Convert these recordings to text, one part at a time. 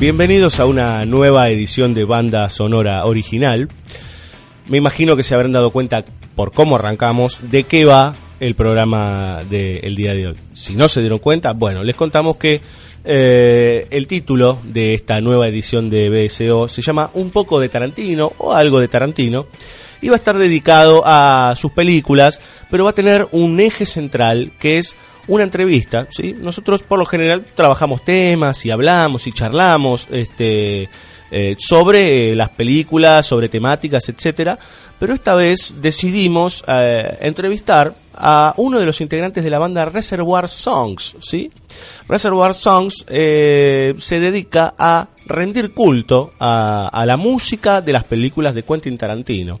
Bienvenidos a una nueva edición de Banda Sonora Original. Me imagino que se habrán dado cuenta por cómo arrancamos de qué va el programa del día de hoy. Si no se dieron cuenta, bueno, les contamos que eh, el título de esta nueva edición de BSO se llama Un poco de Tarantino o algo de Tarantino y va a estar dedicado a sus películas, pero va a tener un eje central que es una entrevista, ¿sí? Nosotros por lo general trabajamos temas y hablamos y charlamos este, eh, sobre las películas, sobre temáticas, etcétera, pero esta vez decidimos eh, entrevistar a uno de los integrantes de la banda Reservoir Songs, ¿sí? Reservoir Songs eh, se dedica a rendir culto a la música de las películas de Quentin Tarantino.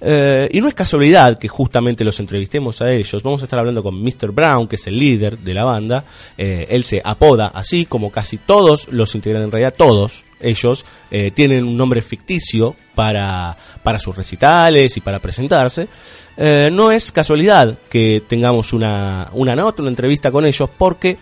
Eh, y no es casualidad que justamente los entrevistemos a ellos. Vamos a estar hablando con Mr. Brown, que es el líder de la banda. Eh, él se apoda así, como casi todos los integrantes, en realidad todos ellos eh, tienen un nombre ficticio para, para sus recitales y para presentarse. No es casualidad que tengamos una, una nota, una entrevista con ellos, porque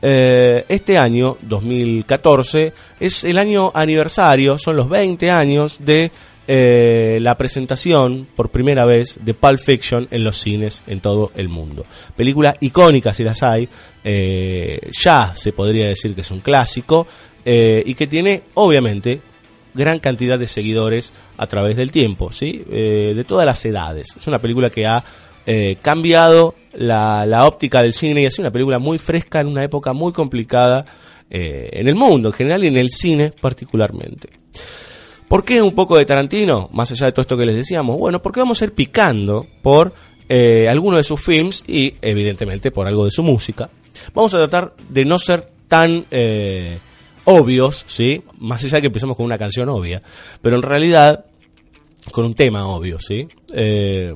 este año, 2014, es el año aniversario, son los 20 años de eh, la presentación por primera vez de Pulp Fiction en los cines en todo el mundo. Película icónica si las hay, eh, ya se podría decir que es un clásico eh, y que tiene obviamente gran cantidad de seguidores a través del tiempo, ¿sí? De todas las edades. Es una película que ha cambiado la, óptica del cine y ha sido una película muy fresca en una época muy complicada en el mundo en general y en el cine particularmente. ¿Por qué un poco de Tarantino? Más allá de todo esto que les decíamos. Bueno, porque vamos a ir picando por eh, algunos de sus films y evidentemente por algo de su música. Vamos a tratar de no ser tan eh, obvios, ¿sí? Más allá de que empezamos con una canción obvia, pero en realidad con un tema obvio, ¿sí? Eh,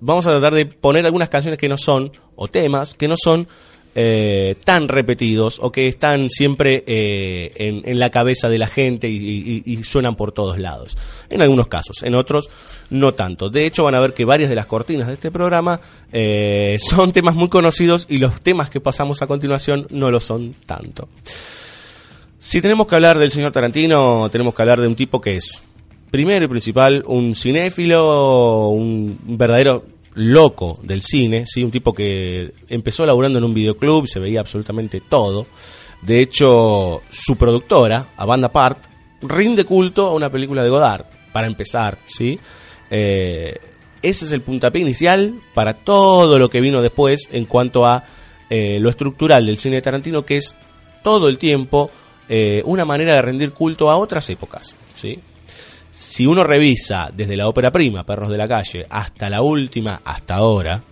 vamos a tratar de poner algunas canciones que no son, o temas que no son eh, tan repetidos o que están siempre eh, en, la cabeza de la gente y suenan por todos lados. En algunos casos, en otros no tanto. De hecho, van a ver que varias de las cortinas de este programa eh, son temas muy conocidos y los temas que pasamos a continuación no lo son tanto. Si tenemos que hablar del señor Tarantino, tenemos que hablar de un tipo que es, primero y principal, un cinéfilo, un verdadero loco del cine, ¿sí? un tipo que empezó laburando en un videoclub se veía absolutamente todo. De hecho, su productora, a Banda Part, rinde culto a una película de Godard, para empezar, ¿sí? Eh, ese es el puntapié inicial para todo lo que vino después en cuanto a eh, lo estructural del cine de Tarantino, que es todo el tiempo eh, una manera de rendir culto a otras épocas, ¿sí? Si uno revisa desde la ópera prima, Perros de la Calle, hasta la última, hasta ahora,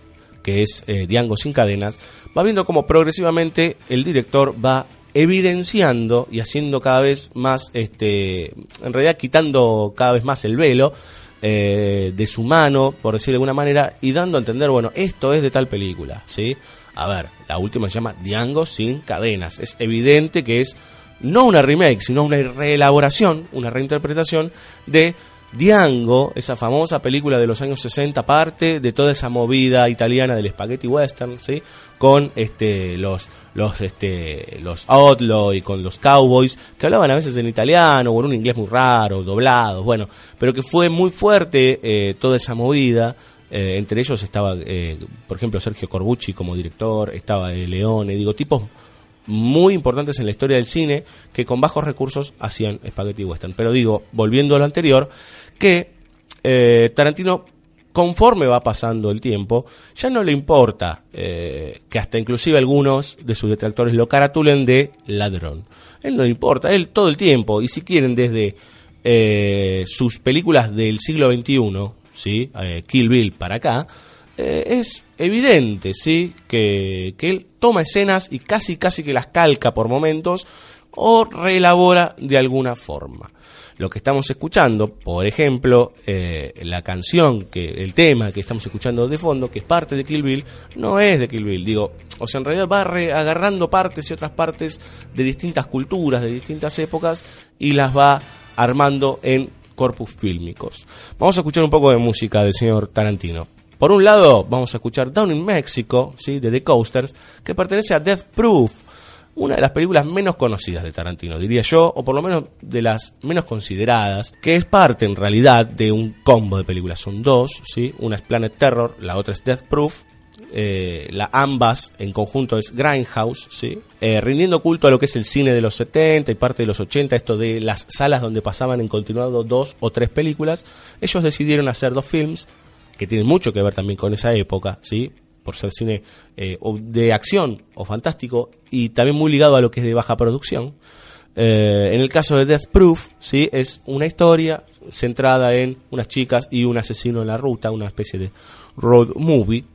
que es eh, Diango sin cadenas, va viendo cómo progresivamente el director va evidenciando y haciendo cada vez más, este, en realidad quitando cada vez más el velo eh, de su mano, por decirlo de alguna manera, y dando a entender, bueno, esto es de tal película, ¿sí? A ver, la última se llama Diango sin cadenas. Es evidente que es no una remake, sino una reelaboración, una reinterpretación de Diango, esa famosa película de los años 60, parte de toda esa movida italiana del spaghetti western, ¿sí? Con este, los, los, este, los outlaw y con los cowboys, que hablaban a veces en italiano o en un inglés muy raro, doblados, bueno, pero que fue muy fuerte eh, toda esa movida. eh, entre ellos estaba, eh, por ejemplo, Sergio Corbucci como director, estaba Leone, digo, tipos muy importantes en la historia del cine que con bajos recursos hacían spaghetti western. Pero digo, volviendo a lo anterior, que eh, Tarantino, conforme va pasando el tiempo, ya no le importa eh, que hasta inclusive algunos de sus detractores lo caratulen de ladrón. Él no le importa, él todo el tiempo, y si quieren desde eh, sus películas del siglo XXI, ¿sí? Eh, Kill Bill para acá, eh, es evidente, ¿sí? Que, que él toma escenas y casi, casi que las calca por momentos o reelabora de alguna forma. Lo que estamos escuchando, por ejemplo, eh, la canción, que el tema que estamos escuchando de fondo, que es parte de Kill Bill, no es de Kill Bill. Digo, o sea, en realidad va agarrando partes y otras partes de distintas culturas, de distintas épocas, y las va armando en corpus fílmicos. Vamos a escuchar un poco de música del señor Tarantino. Por un lado, vamos a escuchar Down in Mexico, ¿sí? de The Coasters, que pertenece a Death Proof, una de las películas menos conocidas de Tarantino, diría yo, o por lo menos de las menos consideradas, que es parte en realidad de un combo de películas. Son dos, ¿sí? Una es Planet Terror, la otra es Death Proof. Eh, la ambas en conjunto es Grindhouse, ¿sí? Eh, rindiendo culto a lo que es el cine de los 70 y parte de los 80, esto de las salas donde pasaban en continuado dos o tres películas, ellos decidieron hacer dos films que tienen mucho que ver también con esa época, ¿sí? por ser cine eh, de acción o fantástico y también muy ligado a lo que es de baja producción. Eh, en el caso de Death Proof, ¿sí? es una historia centrada en unas chicas y un asesino en la ruta, una especie de road movie.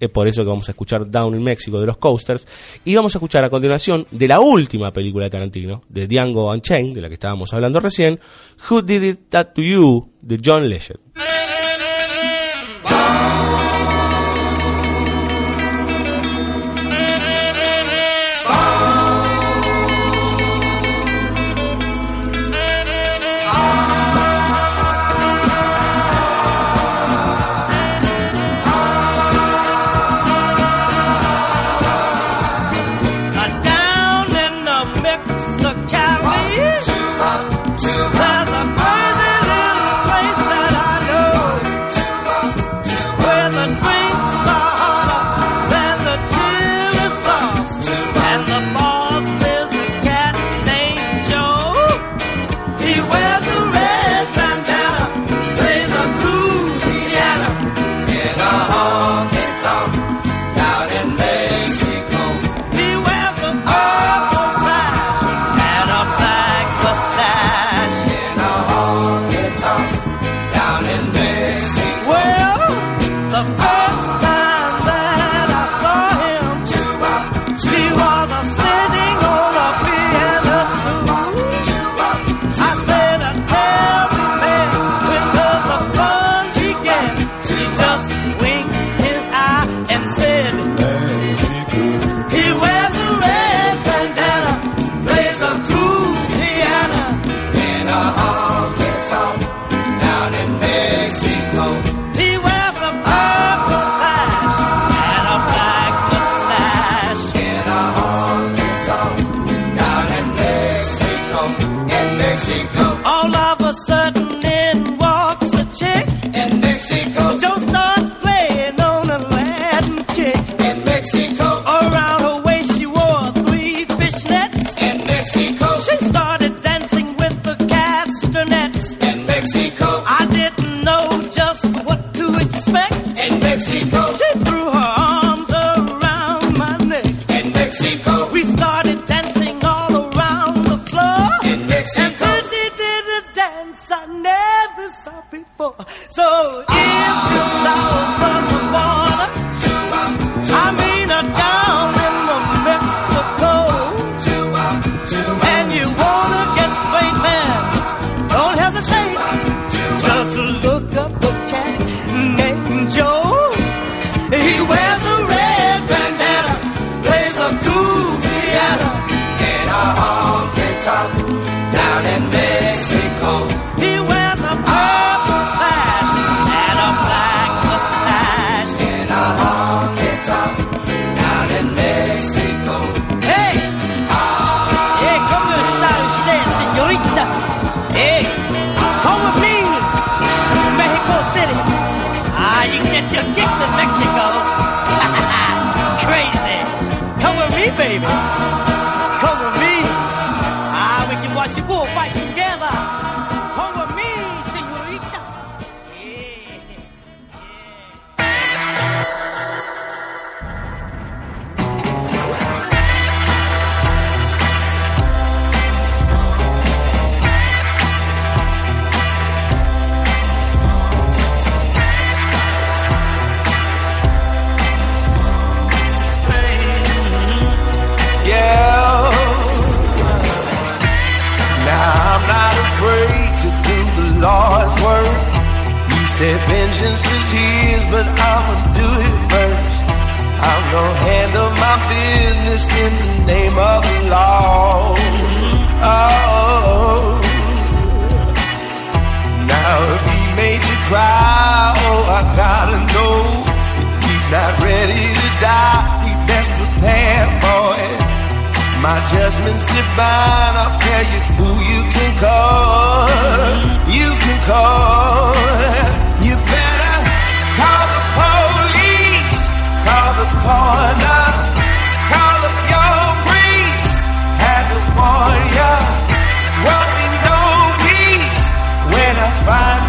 Es por eso que vamos a escuchar Down in Mexico de los Coasters. Y vamos a escuchar a continuación de la última película de Tarantino, de Django Unchained, de la que estábamos hablando recién, Who Did It That to You, de John Legend. Die, we best prepare for it. My judgment's divine. I'll tell you who you can call. You can call. You better call the police. Call the coroner. Call up your priest. Have the warrior. Won't be no peace when I find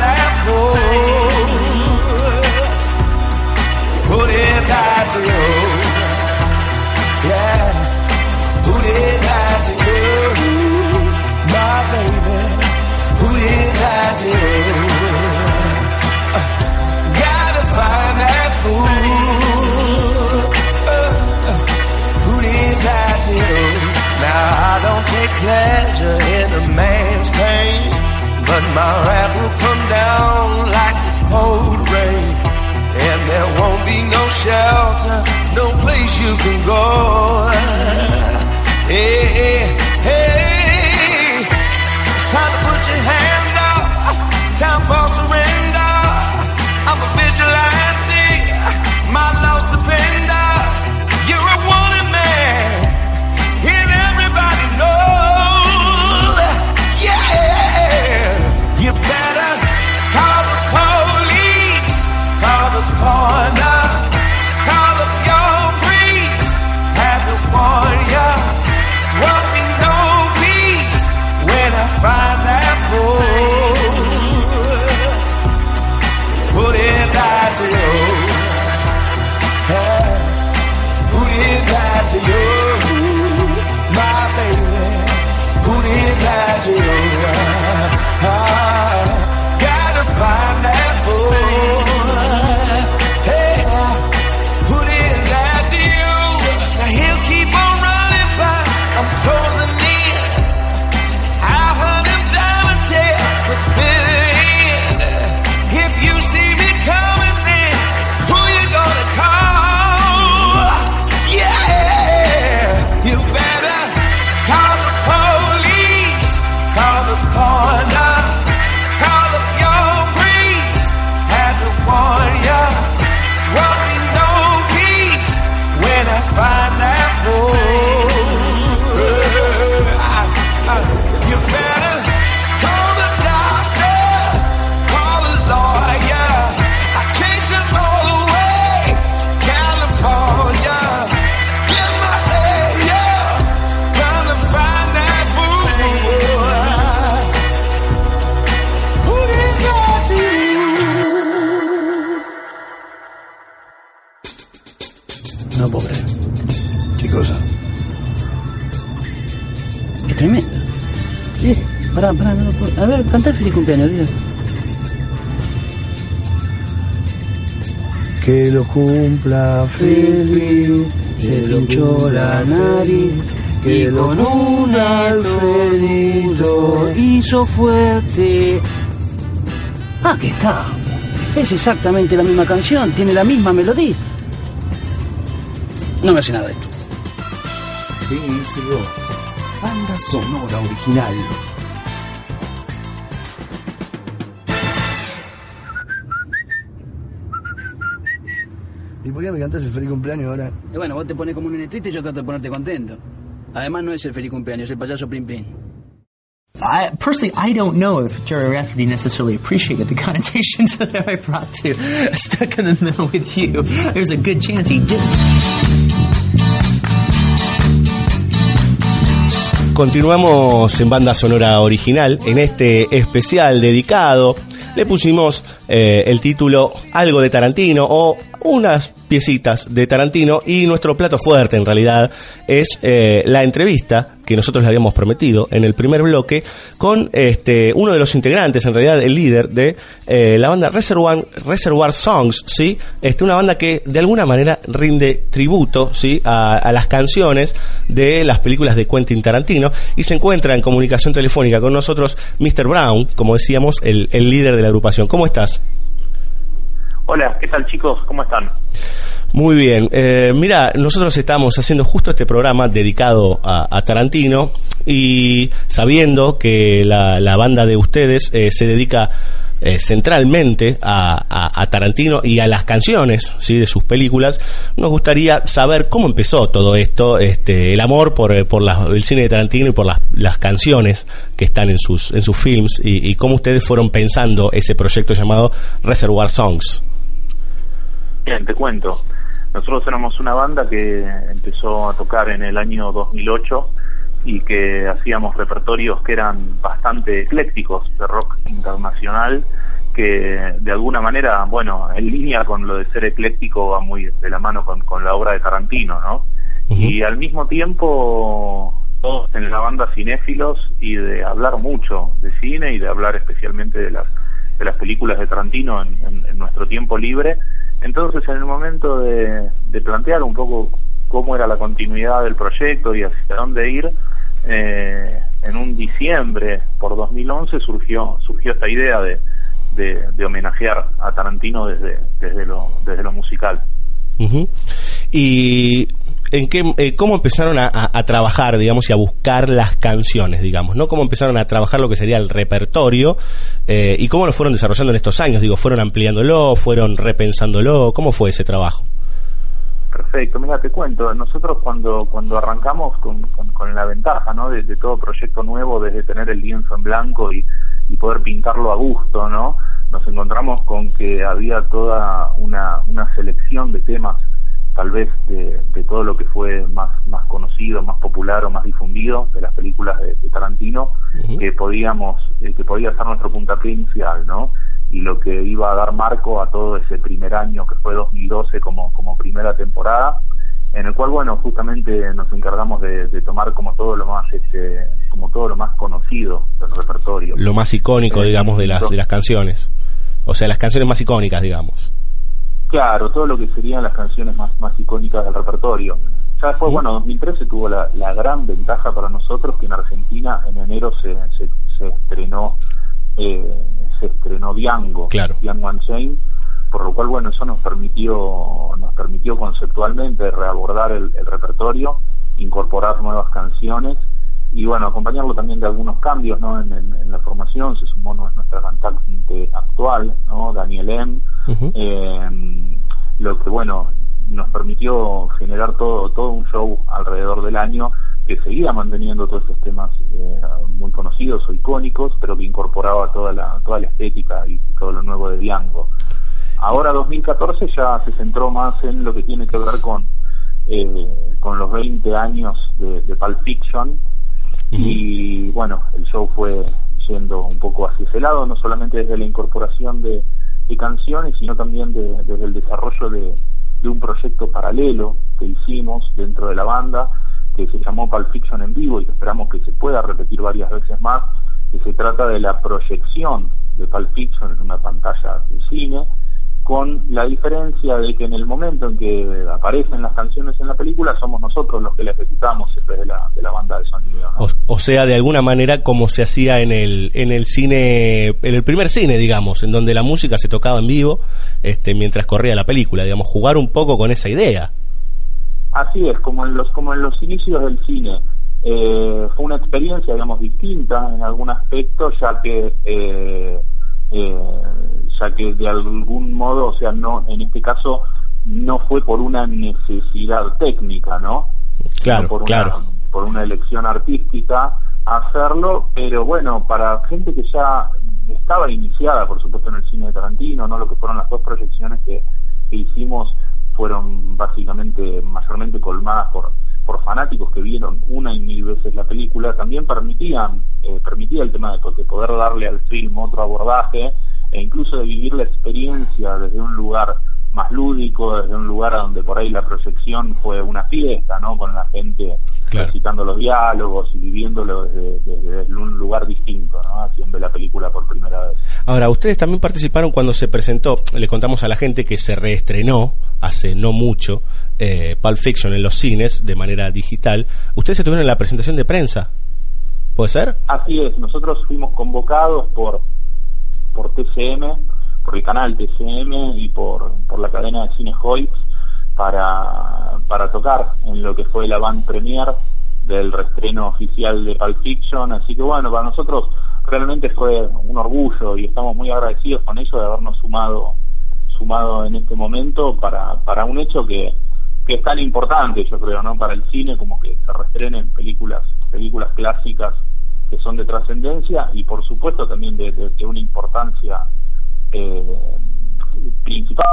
pleasure in a man's pain, but my wrath will come down like the cold rain. And there won't be no shelter, no place you can go. Hey, hey, hey. It's time to put your hands up. Time for surrender. I'm a vigilante, my lost defender. Cumpleaños. Que lo cumpla feliz. Se pinchó la nariz y lo con un Alfredito hizo fuerte. Ah, que está. Es exactamente la misma canción, tiene la misma melodía. No me hace nada de esto. BSO. Banda sonora original. Qué me cantas el feliz cumpleaños ahora? Y bueno, vos te pones como un nene triste y yo trato de ponerte contento. Además no es el feliz cumpleaños, es el payaso Plim Plim. I, personally, I don't know if Jerry Rafferty necessarily appreciated the connotations that I brought to Stuck in the Middle with You. There's a good chance he didn't. Continuamos en banda sonora original. En este especial dedicado le pusimos eh, el título Algo de Tarantino o unas piecitas de Tarantino y nuestro plato fuerte en realidad es eh, la entrevista que nosotros le habíamos prometido en el primer bloque con este uno de los integrantes, en realidad el líder de eh, la banda Reservoir, Reservoir Songs, ¿sí? Este, una banda que de alguna manera rinde tributo ¿sí? a, a las canciones de las películas de Quentin Tarantino y se encuentra en comunicación telefónica con nosotros Mr. Brown, como decíamos, el, el líder de la agrupación. ¿Cómo estás? Hola, ¿qué tal chicos? ¿Cómo están? Muy bien. Eh, mira, nosotros estamos haciendo justo este programa dedicado a, Tarantino y sabiendo que la, banda de ustedes eh, se dedica eh, centralmente a, Tarantino y a las canciones ¿sí? de sus películas, nos gustaría saber cómo empezó todo esto, este, el amor por, eh, el cine de Tarantino y por las, las canciones que están en sus, en sus films y, y cómo ustedes fueron pensando ese proyecto llamado Reservoir Songs. Bien, te cuento. Nosotros éramos una banda que empezó a tocar en el año 2008 y que hacíamos repertorios que eran bastante eclécticos de rock internacional que de alguna manera, bueno, en línea con lo de ser ecléctico va muy de la mano con, con la obra de Tarantino, ¿no? Y al mismo tiempo todos en la banda cinéfilos y de hablar mucho de cine y de hablar especialmente de las de las películas de Tarantino en, nuestro tiempo libre. Entonces, en el momento de, plantear un poco cómo era la continuidad del proyecto y hacia dónde ir, eh, en un diciembre por 2011 surgió surgió esta idea de, homenajear a Tarantino desde desde lo desde lo musical. ¿Y en qué, eh, cómo empezaron a, trabajar, digamos, y a buscar las canciones, digamos, ¿no? ¿Cómo empezaron a trabajar lo que sería el repertorio eh, y cómo lo fueron desarrollando en estos años? Digo, ¿fueron ampliándolo, fueron repensándolo? ¿Cómo fue ese trabajo? Perfecto, mira, te cuento, nosotros cuando cuando arrancamos con, con, con la ventaja ¿no? de, de todo proyecto nuevo, desde tener el lienzo en blanco y, y poder pintarlo a gusto, ¿no? nos encontramos con que había toda una, una selección de temas, tal vez de, de todo lo que fue más, más conocido, más popular o más difundido de las películas de, de Tarantino, que podíamos, eh, que podía ser nuestro puntapié inicial, ¿no? y lo que iba a dar marco a todo ese primer año que fue 2012 como, como primera temporada, en el cual bueno justamente nos encargamos de, de tomar como todo lo más este, como todo lo más conocido del repertorio. Lo más icónico, Eh, digamos, de las, de las canciones. O sea, las canciones más icónicas, digamos. Claro, todo lo que serían las canciones más, más icónicas del repertorio. Ya después, bueno, 2013 tuvo la, la gran ventaja para nosotros que en Argentina en enero se, se, se estrenó eh, se estrenó Diango, Claro. Diango Unchained, por lo cual, bueno, eso nos permitió nos permitió conceptualmente reabordar el, el repertorio, incorporar nuevas canciones y, bueno, acompañarlo también de algunos cambios, ¿no? En, en- en la formación se sumó nu- nuestra cantante actual, ¿no? Daniel M. Eh, lo que bueno nos permitió generar todo todo un show alrededor del año que seguía manteniendo todos estos temas eh, muy conocidos o icónicos pero que incorporaba toda la toda la estética y todo lo nuevo de Diango ahora 2014 ya se centró más en lo que tiene que ver con eh, con los 20 años de, de Pulp Fiction y bueno, el show fue yendo un poco hacia ese lado, no solamente desde la incorporación de, canciones, sino también de- desde el desarrollo de, un proyecto paralelo que hicimos dentro de la banda, que se llamó Pulp Fiction en vivo y que esperamos que se pueda repetir varias veces más, que se trata de la proyección de Pulp Fiction en una pantalla de cine, con la diferencia de que en el momento en que aparecen las canciones en la película somos nosotros los que la ejecutamos en vez de la, de la banda de sonido. ¿no? O, o sea, de alguna manera como se hacía en el, en el cine, en el primer cine, digamos, en donde la música se tocaba en vivo este, mientras corría la película, digamos, jugar un poco con esa idea. Así es, como en los, como en los inicios del cine. Eh, fue una experiencia, digamos, distinta en algún aspecto, ya que, eh, eh, ya que de algún modo, o sea, no, en este caso, no fue por una necesidad técnica, ¿no? Claro, por una, por una elección artística hacerlo, pero bueno, para gente que ya estaba iniciada, por supuesto, en el cine de Tarantino, ¿no? Lo que fueron las dos proyecciones que, que hicimos fueron básicamente mayormente colmadas por por fanáticos que vieron una y mil veces la película, también permitían, eh, permitía el tema de, de poder darle al film otro abordaje e incluso de vivir la experiencia desde un lugar más lúdico, desde un lugar a donde por ahí la proyección fue una fiesta, ¿no? Con la gente Claro. recitando los diálogos y viviéndolo desde, desde- un lugar distinto, ¿no? A quien ve la película por primera vez. Ahora, ustedes también participaron cuando se presentó, le contamos a la gente que se reestrenó hace no mucho eh, Pulp Fiction en los cines de manera digital. Ustedes estuvieron en la presentación de prensa, ¿puede ser? Así es, nosotros fuimos convocados por, por TCM, por el canal TCM y por, por la cadena de cine Hoyts para, para tocar en lo que fue la band premier del reestreno oficial de Pulp Fiction. Así que bueno, para nosotros realmente fue un orgullo y estamos muy agradecidos con ello de habernos sumado sumado en este momento para, para un hecho que, que es tan importante, yo creo, ¿no? Para el cine como que se reestrenen películas, películas clásicas que son de trascendencia y por supuesto también de, de- de una importancia eh, principal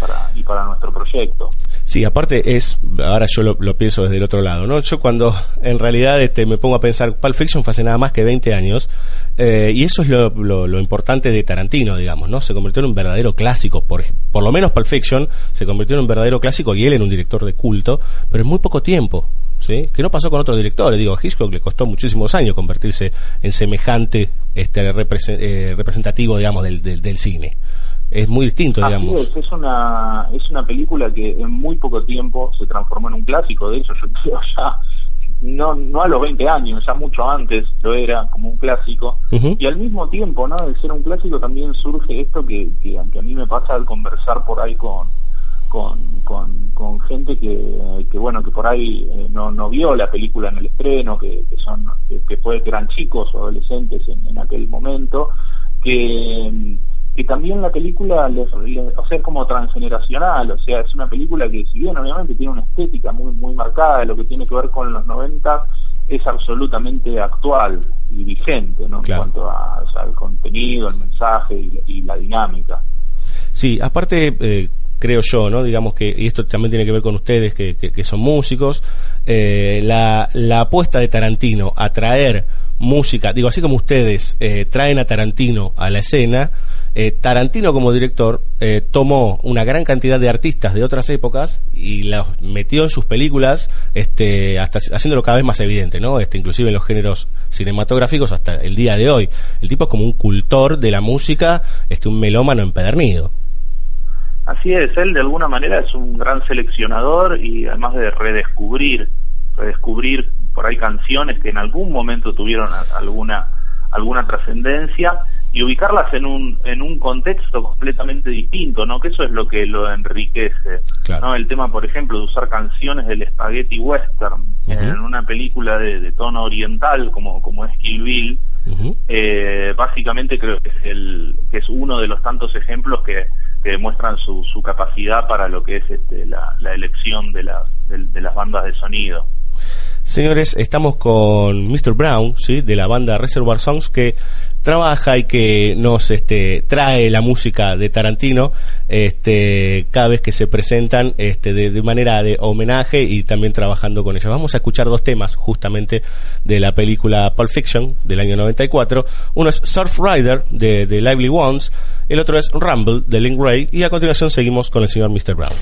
para, y para nuestro proyecto. Sí, aparte es, ahora yo lo, pienso desde el otro lado, ¿no? Yo cuando en realidad este, me pongo a pensar, Pulp Fiction fue hace nada más que 20 años, eh, y eso es lo, lo- importante de Tarantino, digamos, ¿no? Se convirtió en un verdadero clásico, por, por lo menos Pulp Fiction se convirtió en un verdadero clásico y él en un director de culto, pero en muy poco tiempo, ¿sí? Que no pasó con otros directores, digo, Hitchcock le costó muchísimos años convertirse en semejante este, eh, representativo, digamos, del, del cine. Es muy distinto, Así digamos. es, es una, es una película que en muy poco tiempo se transformó en un clásico, de hecho yo creo ya, no, no a los 20 años, ya mucho antes lo era como un clásico, y al mismo tiempo, ¿no? De ser un clásico también surge esto que, que, que a mí me pasa al conversar por ahí con, con, con, con gente que, que bueno que por ahí eh, no, no vio la película en el estreno que, que son que, que puede que eran chicos o adolescentes en, en aquel momento que que también la película les, les- o sea es como transgeneracional o sea es una película que si bien obviamente tiene una estética muy muy marcada de lo que tiene que ver con los 90 es absolutamente actual y vigente ¿no? Claro. en cuanto a, o sea, al contenido el mensaje y, y la dinámica Sí, aparte, eh, creo yo, ¿no? Digamos que, y esto también tiene que ver con ustedes que, son músicos, eh, la, la apuesta de Tarantino a traer música, digo, así como ustedes eh, traen a Tarantino a la escena, eh, Tarantino como director eh, tomó una gran cantidad de artistas de otras épocas y los metió en sus películas, este, hasta haciéndolo cada vez más evidente, ¿no? Este, inclusive en los géneros cinematográficos hasta el día de hoy. El tipo es como un cultor de la música, este, un melómano empedernido. Así es, él de alguna manera es un gran seleccionador y además de redescubrir, redescubrir por ahí canciones que en algún momento tuvieron alguna alguna trascendencia y ubicarlas en un en un contexto completamente distinto, ¿no? Que eso es lo que lo enriquece, Claro. ¿no? El tema, por ejemplo, de usar canciones del spaghetti western en una película de, de tono oriental como como es Kill Bill, Ujú. eh, básicamente creo que es el que es uno de los tantos ejemplos que, que demuestran su, su capacidad para lo que es este, la, la elección de, la, de, de las bandas de sonido. Señores, estamos con Mr. Brown, ¿sí? de la banda Reservoir Songs, que trabaja y que nos este, trae la música de Tarantino este, cada vez que se presentan este, de, manera de homenaje y también trabajando con ellos. Vamos a escuchar dos temas justamente de la película Pulp Fiction del año 94. Uno es Surf Rider de, de Lively Ones, el otro es Rumble de Link Ray y a continuación seguimos con el señor Mr. Brown.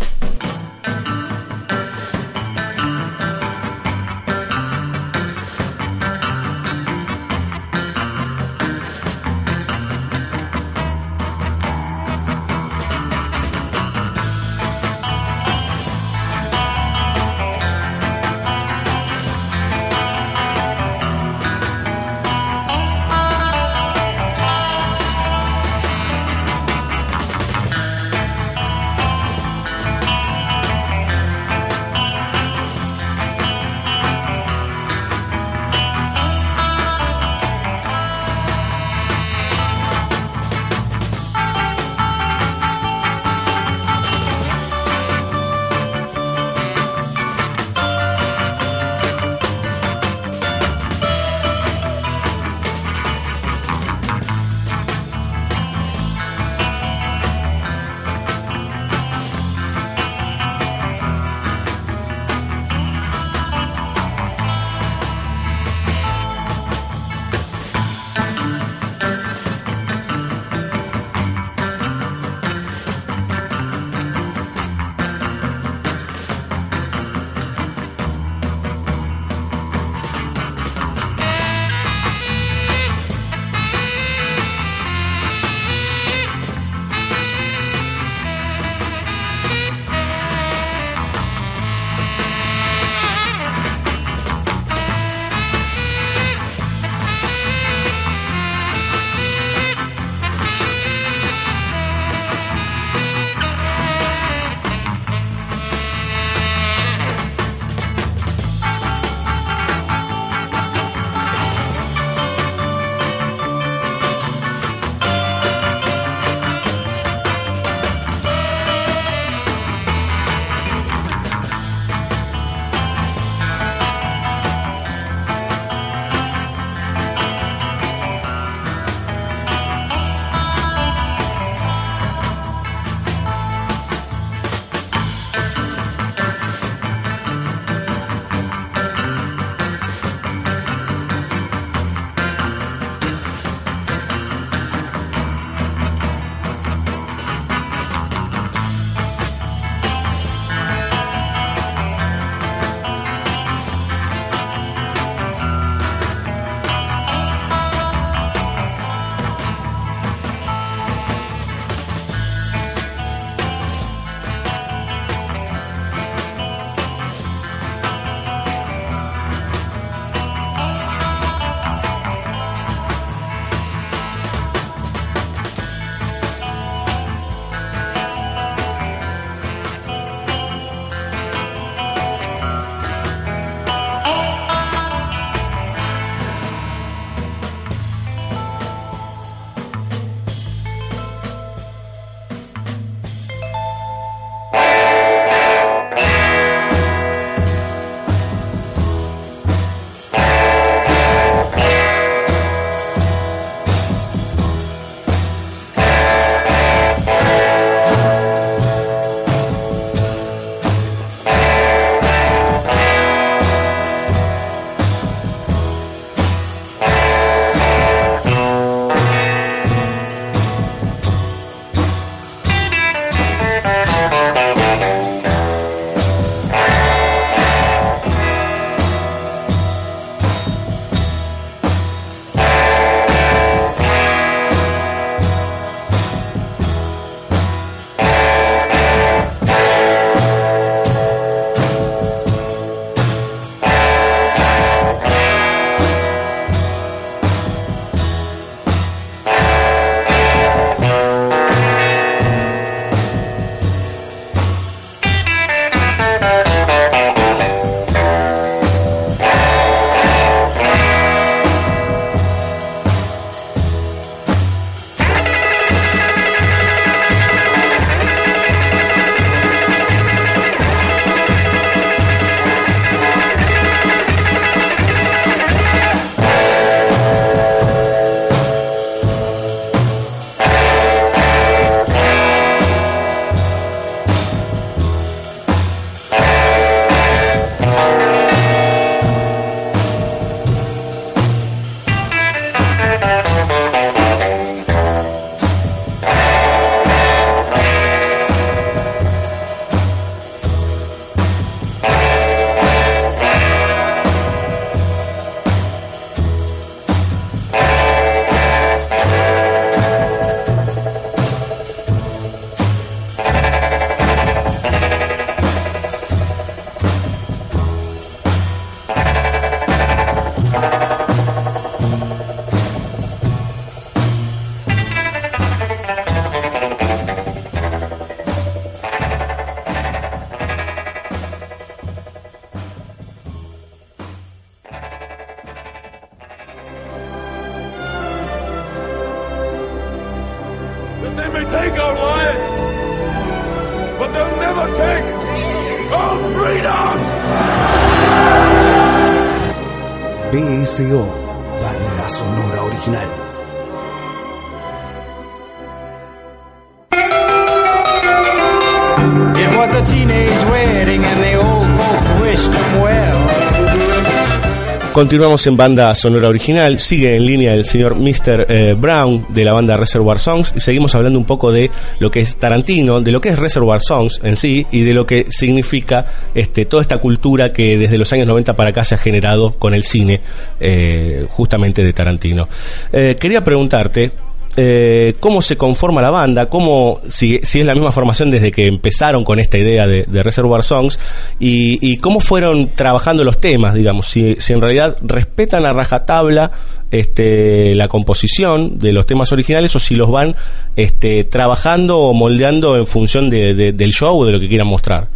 Continuamos en banda sonora original, sigue en línea el señor Mr. eh, Brown de la banda Reservoir Songs y seguimos hablando un poco de lo que es Tarantino, de lo que es Reservoir Songs en sí y de lo que significa este, toda esta cultura que desde los años 90 para acá se ha generado con el cine eh, justamente de Tarantino. Eh, quería preguntarte, eh, cómo se conforma la banda, cómo, si, si es la misma formación desde que empezaron con esta idea de, de Reservoir Songs y, cómo fueron trabajando los temas, digamos, si, en realidad respetan a rajatabla este, la composición de los temas originales o si los van este, trabajando o moldeando en función de, de- del show o de lo que quieran mostrar.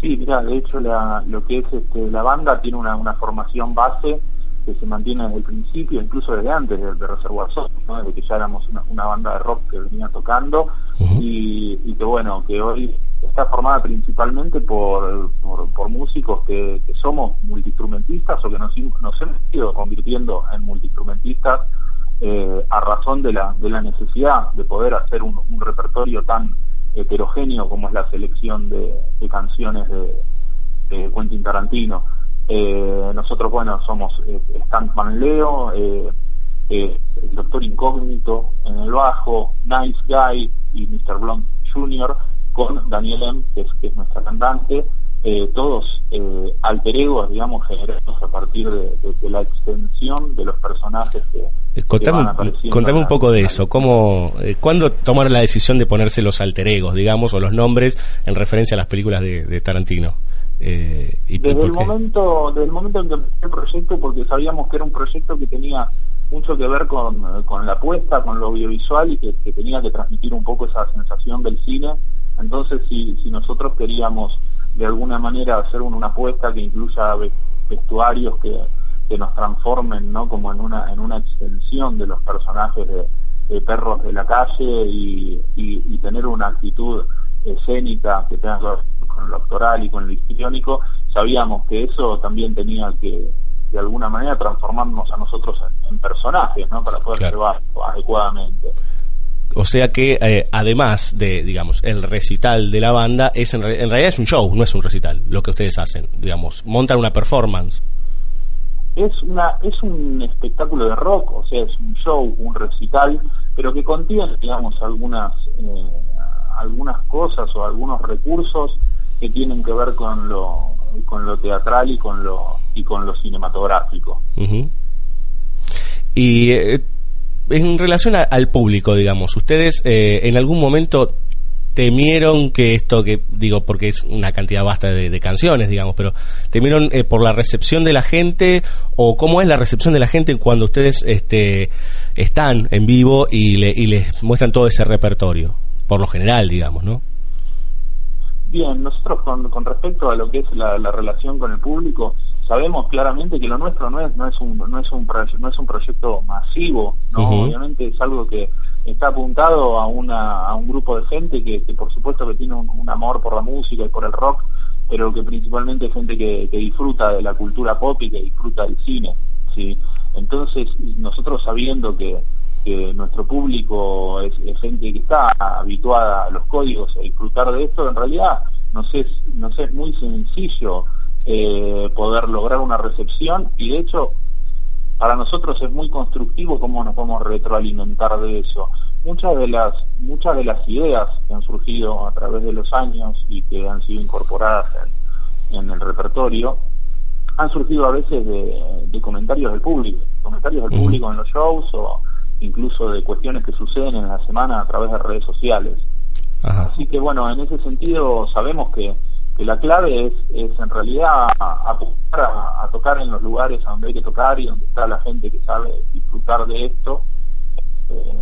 Sí, mira, de hecho la, lo que es este, la banda tiene una formación base que se mantiene desde el principio, incluso desde antes de, de Reservoir ¿no? desde que ya éramos una, una banda de rock que venía tocando y, y que bueno, que hoy está formada principalmente por, por, por músicos que, que somos multiinstrumentistas o que nos, hemos ido convirtiendo en multiinstrumentistas eh, a razón de la, de la necesidad de poder hacer un, un repertorio tan heterogéneo como es la selección de, de canciones de, de Quentin Tarantino. Eh, nosotros, bueno, somos eh, Stuntman Leo, eh, eh, el Doctor Incógnito en el bajo, Nice Guy y Mr. Blonde Jr. con Daniel M., que es, que es nuestra cantante, eh, todos eh, alter egos, digamos, generados a partir de, de- de la extensión de los personajes que, que Contame, un- contame un poco de eso, cómo, ¿cuándo tomaron la decisión de ponerse los alter egos, digamos, o los nombres en referencia a las películas de, de Tarantino? Eh, y desde el momento desde el momento en que empecé el proyecto porque sabíamos que era un proyecto que tenía mucho que ver con, con la apuesta con lo audiovisual y que, que tenía que transmitir un poco esa sensación del cine entonces si, si nosotros queríamos de alguna manera hacer un- una apuesta que incluya ve- vestuarios que, que nos transformen no como en una en una extensión de los personajes de, de perros de la calle y, y- y tener una actitud escénica que tenga que ver con lo actoral y con lo histriónico, sabíamos que eso también tenía que de alguna manera transformarnos a nosotros en, en personajes, ¿no? Para poder Claro. llevarlo adecuadamente. O sea que, eh, además de, digamos, el recital de la banda, es en, re- en realidad es un show, no es un recital, lo que ustedes hacen, digamos, montan una performance. es una es un espectáculo de rock o sea es un show un recital pero que contiene digamos algunas eh, algunas cosas o algunos recursos que tienen que ver con lo con lo teatral y con lo y con lo cinematográfico. Y eh, en relación al público, digamos, ustedes eh, en algún momento temieron que esto, que digo, porque es una cantidad vasta de, de canciones, digamos, pero temieron eh, por la recepción de la gente o cómo es la recepción de la gente cuando ustedes este, están en vivo y, le- y les muestran todo ese repertorio, por lo general, digamos, ¿no? Bien, nosotros con, con respecto a lo que es la, la relación con el público, sabemos claramente que lo nuestro no es no es un no es un no es un proyecto masivo, no obviamente es algo que está apuntado a una a un grupo de gente que, que por supuesto que tiene un, un amor por la música y por el rock, pero que principalmente es gente que, que disfruta de la cultura pop y que disfruta del cine, sí. Entonces nosotros sabiendo que que nuestro público es, es gente que está habituada a los códigos a disfrutar de esto, en realidad nos es, nos es muy sencillo eh, poder lograr una recepción y de hecho para nosotros es muy constructivo cómo nos podemos retroalimentar de eso. Muchas de las muchas de las ideas que han surgido a través de los años y que han sido incorporadas en, en el repertorio han surgido a veces de, de comentarios del público, comentarios del público en los shows o incluso de cuestiones que suceden en la semana a través de redes sociales. Así que bueno, en ese sentido sabemos que, que la clave es, es en realidad apuntar a, a tocar en los lugares a donde hay que tocar y donde está la gente que sabe disfrutar de esto. Eh,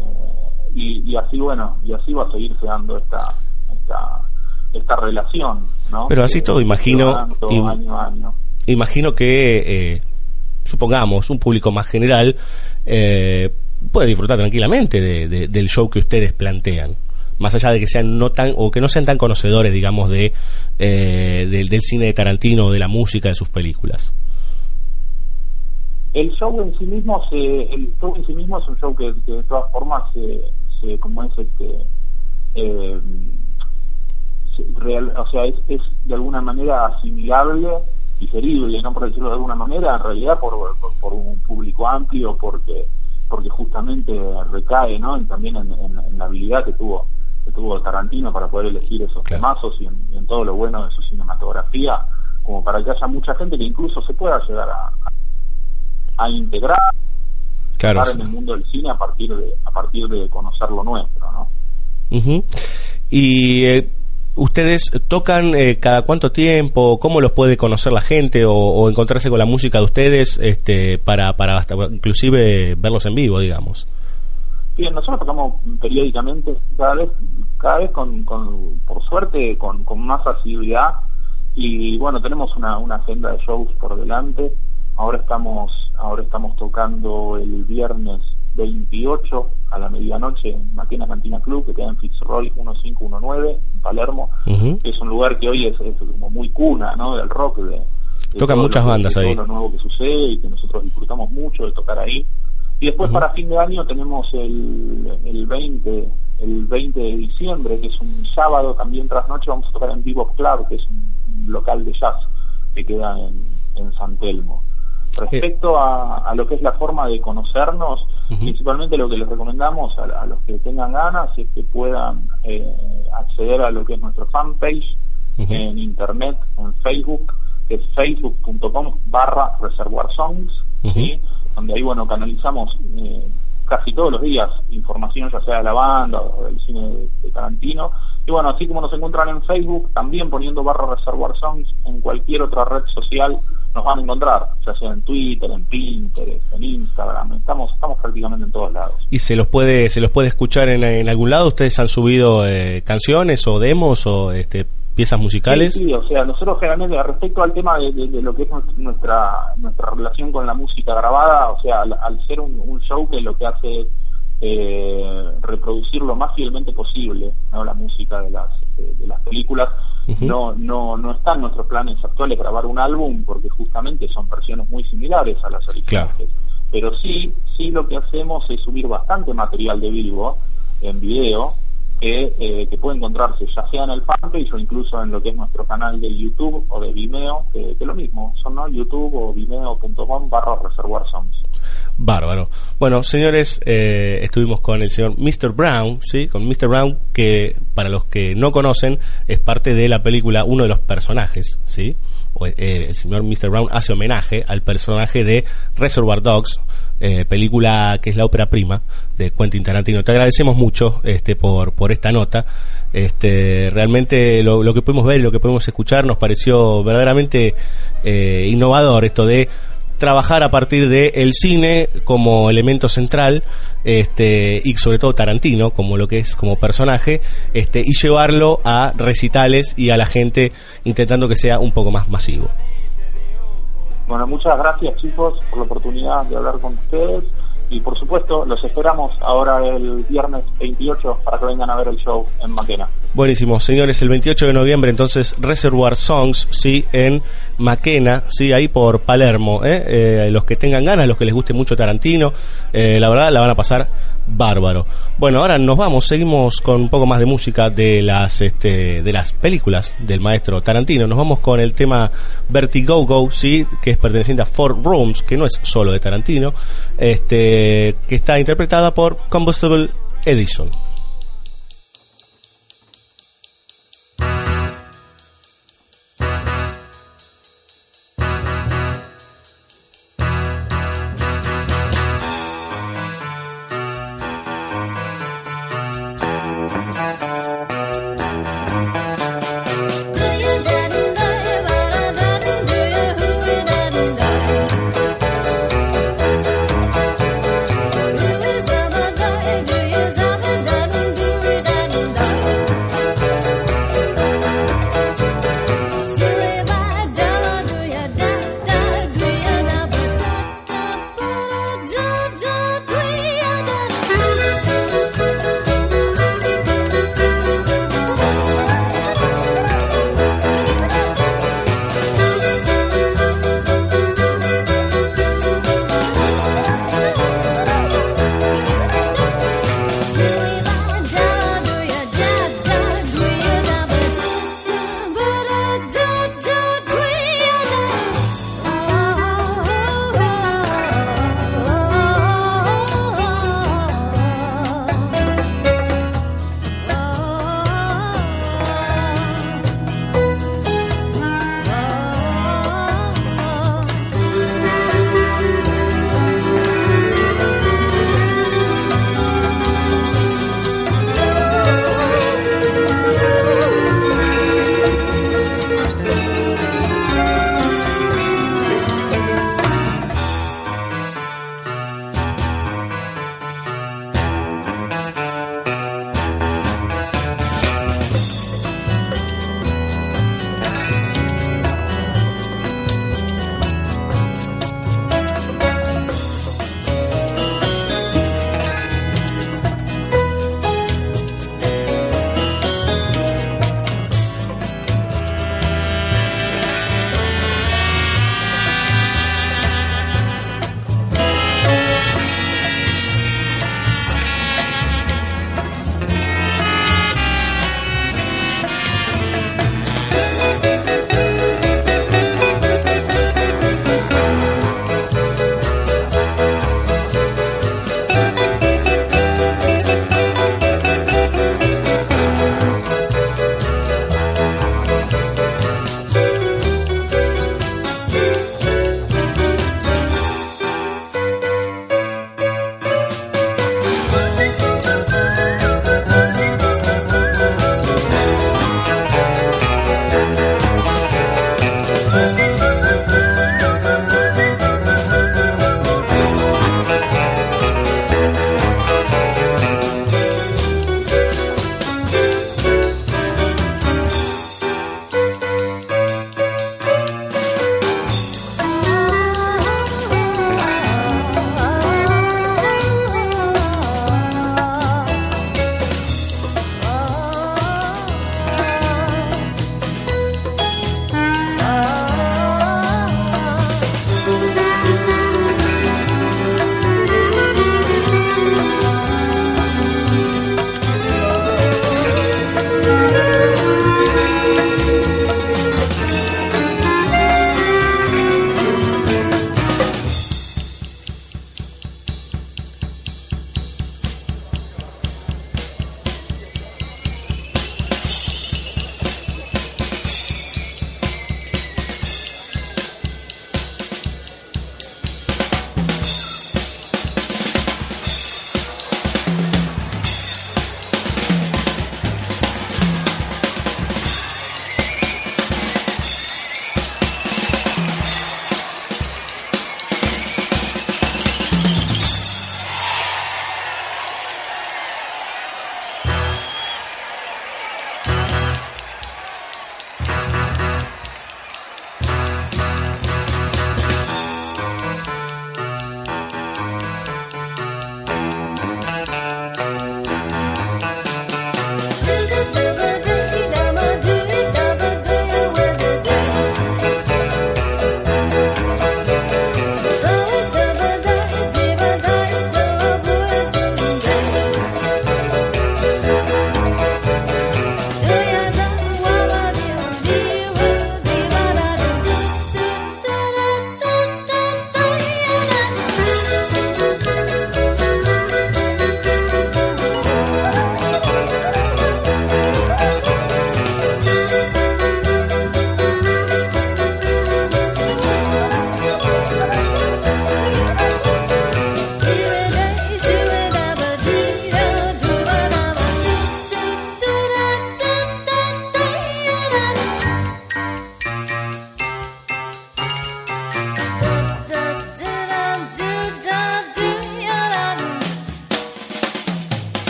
y, y así bueno, y así va a seguirse dando esta, esta, esta relación, ¿no? Pero así Que- todo, imagino, im- año a año. imagino que, eh, supongamos, un público más general, eh, puede disfrutar tranquilamente de- de- del show que ustedes plantean. Más allá de que sean no tan, o que no sean tan conocedores, digamos, de, eh, del, cine de Tarantino o de la música de sus películas. el show en sí mismo se, el show en sí mismo es un show que, de todas formas se, se como es este eh, real, o sea es, es de alguna manera asimilable digerible no por decirlo de alguna manera en realidad por, por un público amplio porque porque justamente recae no en, también en, en- en la habilidad que tuvo que tuvo Tarantino para poder elegir esos temazos y en, y en todo lo bueno de su cinematografía como para que haya mucha gente que incluso se pueda llegar a, a integrar Claro, en el mundo del cine a partir de a partir de conocer lo nuestro no Ujú. Y eh, ustedes tocan eh, cada cuánto tiempo, cómo los puede conocer la gente o, encontrarse con la música de ustedes este, para, para hasta inclusive verlos en vivo, digamos. Bien, nosotros tocamos periódicamente, cada vez, cada vez con, con por suerte, con, con más asiduidad y bueno, tenemos una, una agenda de shows por delante. Ahora estamos, ahora estamos tocando el viernes 28 a la medianoche en Maquena Cantina Club, que queda en Fitzroy 1519, en Palermo, que es un lugar que hoy es, es como muy cuna, ¿no? Del rock, de, de Tocan muchas lo bandas de ahí. Todo lo nuevo que sucede y que nosotros disfrutamos mucho de tocar ahí. Y después para fin de año tenemos el, el 20 el 20 de diciembre, que es un sábado también tras noche, vamos a tocar en Vivo Club, que es un, un local de jazz que queda en, en San Telmo. Respecto a, a lo que es la forma de conocernos, principalmente lo que les recomendamos a, a los que tengan ganas es que puedan eh, acceder a lo que es nuestro fanpage en internet, en Facebook, que es facebook.com barra reservoir songs, ¿sí? donde ahí bueno canalizamos eh, casi todos los días información ya sea de la banda o del cine de, de Tarantino. Y bueno así como nos encuentran en Facebook también poniendo barra reservoir songs en cualquier otra red social nos van a encontrar ya sea en Twitter en Pinterest en Instagram estamos estamos prácticamente en todos lados ¿Y se los puede, se los puede escuchar en, en algún lado? ¿Ustedes han subido eh, canciones o demos o este, piezas musicales? Sí, sí, o sea, nosotros generalmente respecto al tema de, de- de lo que es nuestra nuestra relación con la música grabada, o sea, al, al ser un, un show que lo que hace es eh, reproducir lo más fielmente posible, ¿no? La música de las de, de las películas. No no no está en nuestros planes actuales grabar un álbum porque justamente son versiones muy similares a las originales. Pero sí, sí lo que hacemos es subir bastante material de vivo en video que, eh, que puede encontrarse ya sea en el fanpage o incluso en lo que es nuestro canal de YouTube o de Vimeo, que, lo mismo, son ¿no? YouTube o vimeo.com barra reservoir songs. Bárbaro. Bueno, señores, eh, estuvimos con el señor Mr. Brown, ¿sí? Con Mr. Brown, que para los que no conocen, es parte de la película, uno de los personajes, ¿sí? O, eh, el señor Mr. Brown hace homenaje al personaje de Reservoir Dogs, eh, película que es la ópera prima de Quentin Tarantino. Te agradecemos mucho este, por, por esta nota. Este, realmente lo, lo que pudimos ver y lo que pudimos escuchar nos pareció verdaderamente eh, innovador esto de trabajar a partir de el cine como elemento central este y sobre todo Tarantino como lo que es como personaje este y llevarlo a recitales y a la gente intentando que sea un poco más masivo. Bueno, muchas gracias chicos por la oportunidad de hablar con ustedes y por supuesto los esperamos ahora el viernes 28 para que vengan a ver el show en Maquena. Buenísimo, señores, el 28 de noviembre entonces Reservoir Songs, sí, en Maquena, sí, ahí por Palermo, ¿eh? Eh, los que tengan ganas, los que les guste mucho Tarantino, eh, la verdad la van a pasar bárbaro. Bueno, ahora nos vamos, seguimos con un poco más de música de las este, de las películas del maestro Tarantino. Nos vamos con el tema Vertigo Go, sí, que es perteneciente a Four Rooms, que no es solo de Tarantino, este, que está interpretada por Combustible Edison.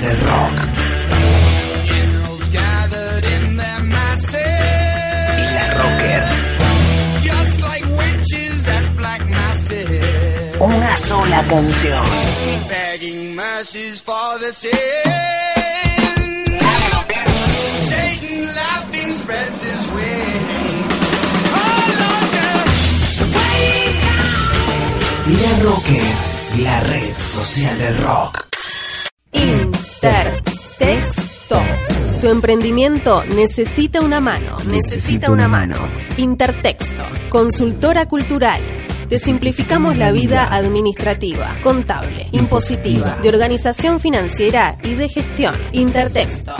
La Rocker, una sola canción. La Rocker, la red social del rock. Emprendimiento necesita una mano. Necesita una mano. Intertexto. Consultora cultural. Te simplificamos la vida administrativa, contable, impositiva, de organización financiera y de gestión. Intertexto.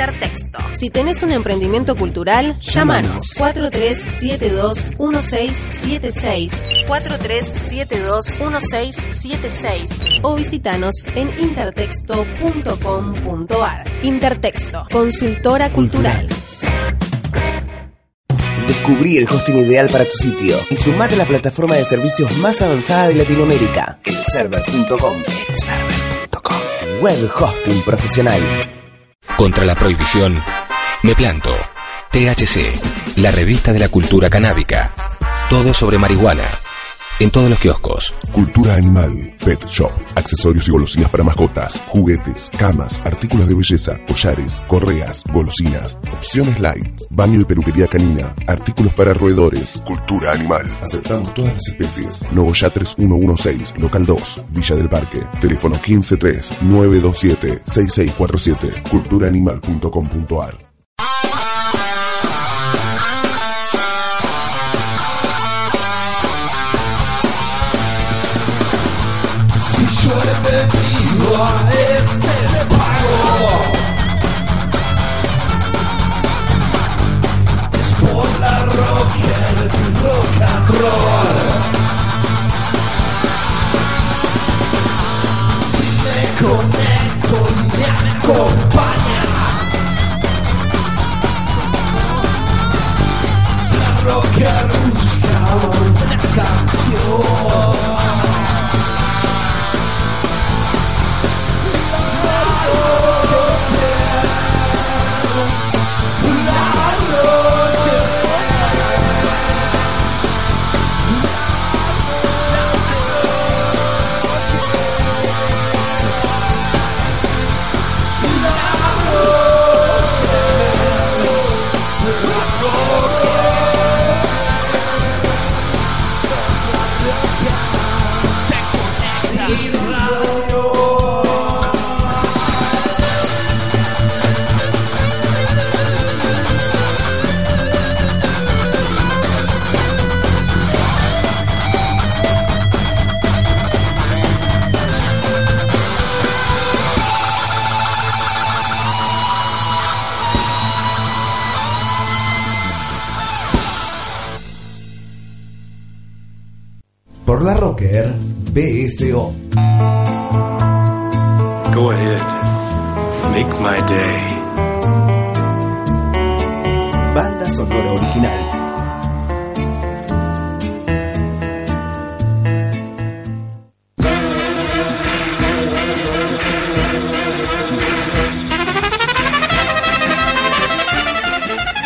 Intertexto. Si tenés un emprendimiento cultural, llámanos 4372-1676, 4372-1676 o visitanos en intertexto.com.ar. Intertexto, consultora cultural. Descubrí el hosting ideal para tu sitio y sumate a la plataforma de servicios más avanzada de Latinoamérica, elserver.com. Elserver.com. Web hosting profesional. Contra la prohibición, me planto. THC, la revista de la cultura canábica. Todo sobre marihuana. En todos los kioscos. Cultura animal, pet shop, accesorios y golosinas para mascotas, juguetes, camas, artículos de belleza, collares, correas, golosinas, opciones light, baño y peluquería canina, artículos para roedores. Cultura animal. Aceptamos todas las especies. Nogoyá 3116, local 2, Villa del Parque. Teléfono 153-927-6647. Culturaanimal.com.ar.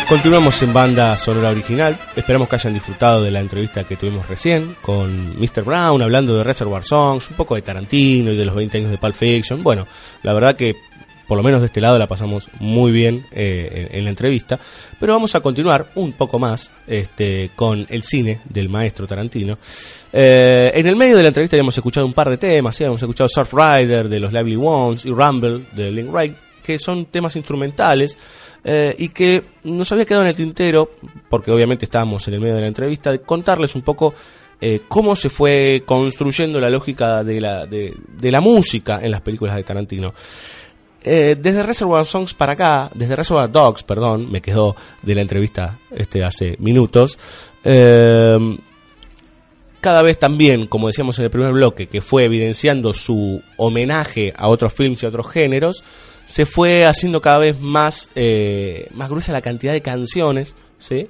Continuamos en banda sonora original. Esperamos que hayan disfrutado de la entrevista que tuvimos recién con Mr. Brown, hablando de Reservoir Songs, un poco de Tarantino y de los 20 años de Pulp Fiction. Bueno, la verdad que por lo menos de este lado la pasamos muy bien eh, en, la entrevista. Pero vamos a continuar un poco más este, con el cine del maestro Tarantino. Eh, en el medio de la entrevista habíamos escuchado un par de temas, ¿sí? habíamos escuchado Surf Rider de los Lively Ones y Rumble de Link Wright, que son temas instrumentales eh, y que nos había quedado en el tintero, porque obviamente estábamos en el medio de la entrevista, de contarles un poco eh, cómo se fue construyendo la lógica de la, de, la música en las películas de Tarantino. Eh, desde Reservoir Songs para acá, desde Reservoir Dogs, perdón, me quedó de la entrevista este hace minutos. eh, cada vez también, como decíamos en el primer bloque, que fue evidenciando su homenaje a otros films y a otros géneros, se fue haciendo cada vez más, eh, más gruesa la cantidad de canciones, ¿sí?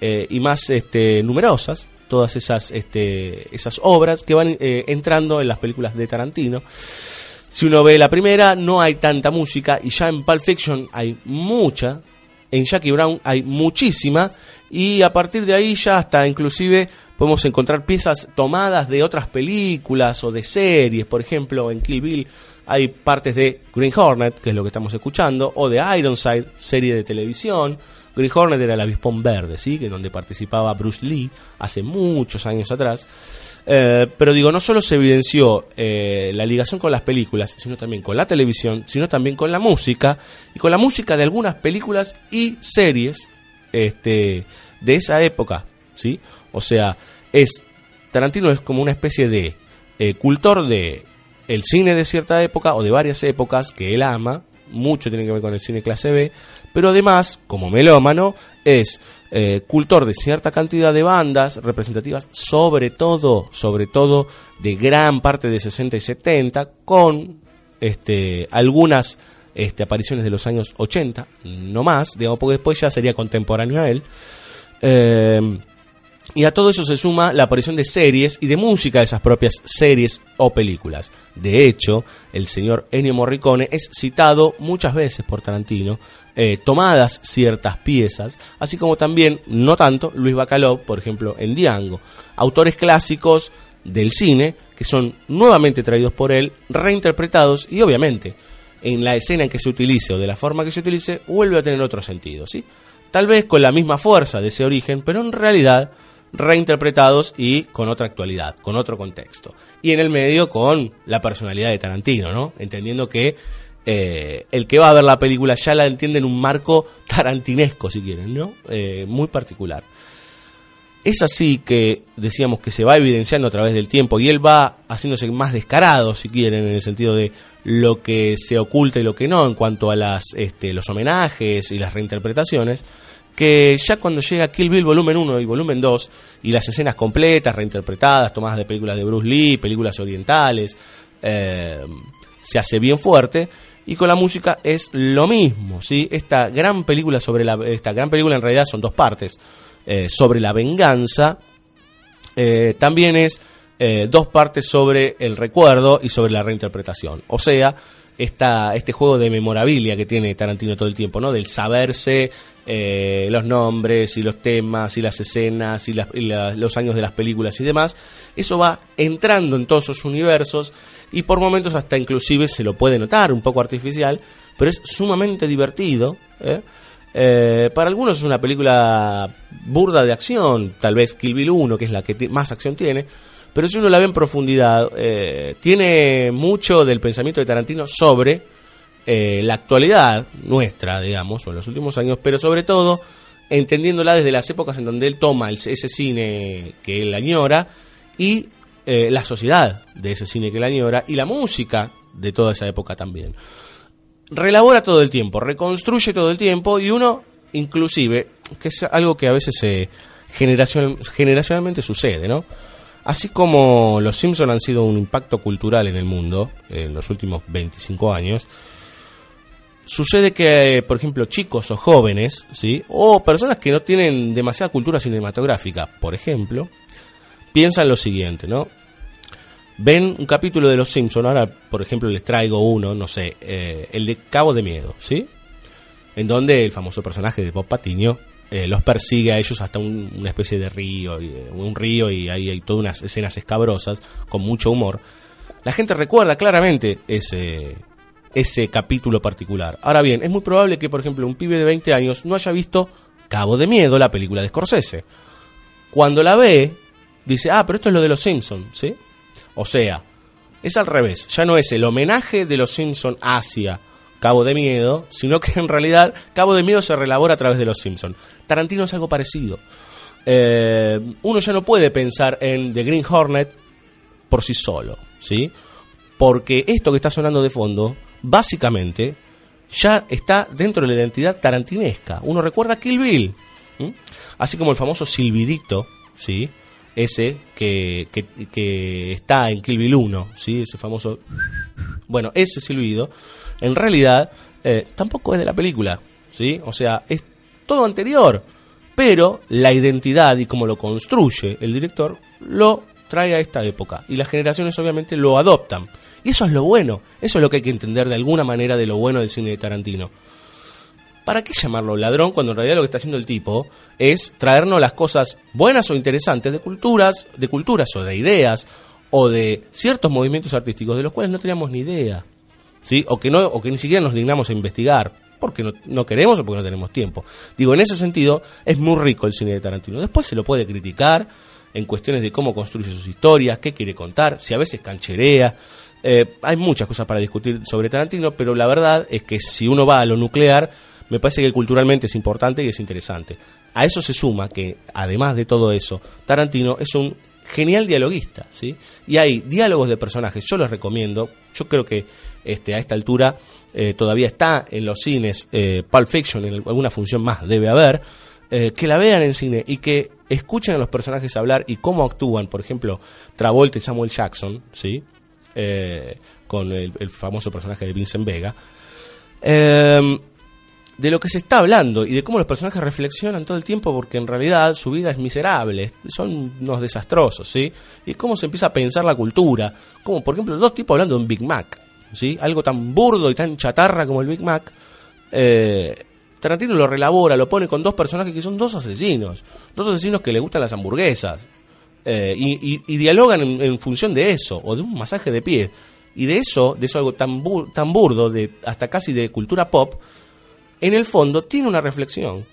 Eh, y más este, numerosas, todas esas, este, esas obras que van eh, entrando en las películas de Tarantino. Si uno ve la primera, no hay tanta música y ya en Pulp Fiction hay mucha, en Jackie Brown hay muchísima y a partir de ahí ya hasta inclusive podemos encontrar piezas tomadas de otras películas o de series, por ejemplo en Kill Bill hay partes de Green Hornet, que es lo que estamos escuchando, o de Ironside, serie de televisión. Green Hornet era el avispón verde, ¿sí? Que donde participaba Bruce Lee hace muchos años atrás. Eh, pero digo, no solo se evidenció eh, la ligación con las películas, sino también con la televisión, sino también con la música, y con la música de algunas películas y series este, de esa época, ¿sí? O sea, es Tarantino es como una especie de eh, cultor de el cine de cierta época o de varias épocas que él ama, mucho tiene que ver con el cine clase B, pero además, como melómano, es eh, cultor de cierta cantidad de bandas representativas, sobre todo, sobre todo de gran parte de 60 y 70, con este, algunas este, apariciones de los años 80, no más, digamos, porque después ya sería contemporáneo a él. Eh, y a todo eso se suma la aparición de series y de música de esas propias series o películas. De hecho, el señor Ennio Morricone es citado muchas veces por Tarantino, eh, tomadas ciertas piezas, así como también, no tanto, Luis Bacalov, por ejemplo, en Diango. Autores clásicos del cine que son nuevamente traídos por él, reinterpretados y obviamente en la escena en que se utilice o de la forma que se utilice vuelve a tener otro sentido, ¿sí? Tal vez con la misma fuerza de ese origen, pero en realidad reinterpretados y con otra actualidad, con otro contexto. Y en el medio con la personalidad de Tarantino, ¿no? Entendiendo que eh, el que va a ver la película ya la entiende en un marco tarantinesco, si quieren, ¿no? Eh, muy particular. Es así que decíamos que se va evidenciando a través del tiempo y él va haciéndose más descarado, si quieren, en el sentido de lo que se oculta y lo que no en cuanto a las, este, los homenajes y las reinterpretaciones que ya cuando llega Kill Bill volumen 1 y volumen 2 y las escenas completas, reinterpretadas, tomadas de películas de Bruce Lee, películas orientales, eh, se hace bien fuerte y con la música es lo mismo, ¿sí? Esta gran película sobre la esta gran película en realidad son dos partes, eh, sobre la venganza eh, también es dos partes sobre el recuerdo y sobre la reinterpretación. O sea, esta, este juego de memorabilia que tiene Tarantino todo el tiempo, ¿no? Del saberse eh, los nombres y los temas y las escenas y, los años de las películas y demás. Eso va entrando en todos esos universos y por momentos hasta inclusive se lo puede notar un poco artificial, pero es sumamente divertido. ¿eh? Eh, para algunos es una película burda de acción, tal vez Kill Bill 1, que es la que más acción tiene, pero si uno la ve en profundidad, eh, tiene mucho del pensamiento de Tarantino sobre eh, la actualidad nuestra, digamos, o en los últimos años, pero sobre todo entendiéndola desde las épocas en donde él toma ese cine que él añora y eh, la sociedad de ese cine que él añora y la música de toda esa época también. Relabora todo el tiempo, reconstruye todo el tiempo y uno, inclusive, que es algo que a veces se generación, generacionalmente sucede, ¿no? Así como los Simpson han sido un impacto cultural en el mundo en los últimos 25 años, sucede que, por ejemplo, chicos o jóvenes, ¿sí? o personas que no tienen demasiada cultura cinematográfica, por ejemplo, piensan lo siguiente, ¿no? Ven un capítulo de Los Simpson, ahora, por ejemplo, les traigo uno, no sé, eh, el de Cabo de Miedo, ¿sí? En donde el famoso personaje de Bob Patiño eh, los persigue a ellos hasta una especie de río, eh, un río y ahí hay todas unas escenas escabrosas con mucho humor. La gente recuerda claramente ese, ese capítulo particular. Ahora bien, es muy probable que, por ejemplo, un pibe de 20 años no haya visto Cabo de Miedo, la película de Scorsese. Cuando la ve, dice, ah, pero esto es lo de los Simpsons, ¿sí? O sea, es al revés, ya no es el homenaje de los Simpsons hacia Cabo de Miedo, sino que en realidad Cabo de Miedo se relabora a través de Los Simpsons. Tarantino es algo parecido. Eh, uno ya no puede pensar en The Green Hornet por sí solo, ¿sí? Porque esto que está sonando de fondo, básicamente, ya está dentro de la identidad tarantinesca. Uno recuerda Kill Bill, así como el famoso silbidito, ¿sí? Ese que, que, está en Kill Bill 1, ¿sí? Ese famoso... Bueno, ese silbido en realidad eh, tampoco es de la película, ¿sí? O sea, es todo anterior. Pero la identidad y cómo lo construye el director lo trae a esta época. Y las generaciones obviamente lo adoptan. Y eso es lo bueno. Eso es lo que hay que entender de alguna manera de lo bueno del cine de Tarantino. ¿Para qué llamarlo ladrón cuando en realidad lo que está haciendo el tipo es traernos las cosas buenas o interesantes de culturas, de culturas o de ideas o de ciertos movimientos artísticos de los cuales no teníamos ni idea, ¿sí? O que no o que ni siquiera nos dignamos a investigar porque no, queremos o porque no tenemos tiempo. Digo, en ese sentido es muy rico el cine de Tarantino. Después se lo puede criticar en cuestiones de cómo construye sus historias, qué quiere contar, si a veces cancherea. Eh, hay muchas cosas para discutir sobre Tarantino, pero la verdad es que si uno va a lo nuclear, me parece que culturalmente es importante y es interesante. A eso se suma que, además de todo eso, Tarantino es un genial dialoguista, ¿sí? Y hay diálogos de personajes, yo los recomiendo, yo creo que este, a esta altura eh, todavía está en los cines, eh, Pulp Fiction, en alguna función más debe haber, eh, que la vean en cine y que escuchen a los personajes hablar y cómo actúan, por ejemplo, Travolta y Samuel Jackson, ¿sí? Con el, el famoso personaje de Vincent Vega. De lo que se está hablando y de cómo los personajes reflexionan todo el tiempo porque en realidad su vida es miserable, son unos desastrosos, ¿sí? Y cómo se empieza a pensar la cultura, como por ejemplo dos tipos hablando de un Big Mac, ¿sí? Algo tan burdo y tan chatarra como el Big Mac. Eh, Tarantino lo relabora, lo pone con dos personajes que son dos asesinos, dos asesinos que le gustan las hamburguesas. eh, y, y- y dialogan en, función de eso, o de un masaje de pie. Y de eso, de eso algo tan, tan burdo, de, hasta casi de cultura pop, en el fondo tiene una reflexión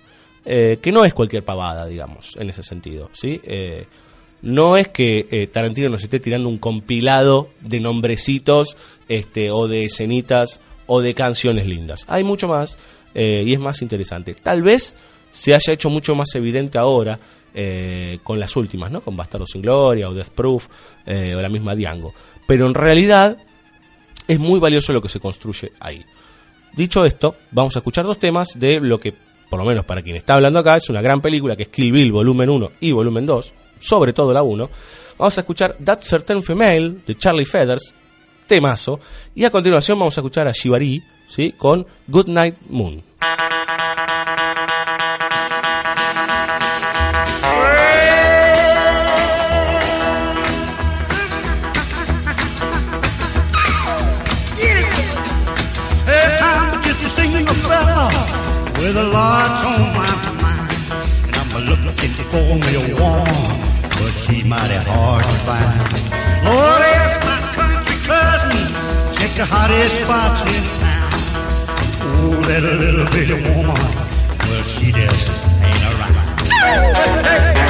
eh, que no es cualquier pavada, digamos, en ese sentido, ¿sí? Eh, no es que eh, Tarantino nos esté tirando un compilado de nombrecitos este, o de escenitas o de canciones lindas. Hay mucho más y es más interesante. Tal vez se haya hecho mucho más evidente ahora con las últimas, ¿no? Con Bastardo sin Gloria o Death Proof o la misma Diango. Pero en realidad es muy valioso lo que se construye ahí. Dicho esto, vamos a escuchar dos temas de lo que, por lo menos para quien está hablando acá, es una gran película que es Kill Bill volumen 1 y volumen 2, sobre todo la 1. Vamos a escuchar That Certain Female de Charlie Feathers, temazo, y a continuación vamos a escuchar a Shibari, ¿sí? Con Good Night Moon. With a lot on my mind. And I'm a looking for me a woman, but she's mighty hard to find. Lord, ask my country cousin, check the hottest spots in town. Oh, that little bitty woman, well, she just ain't around.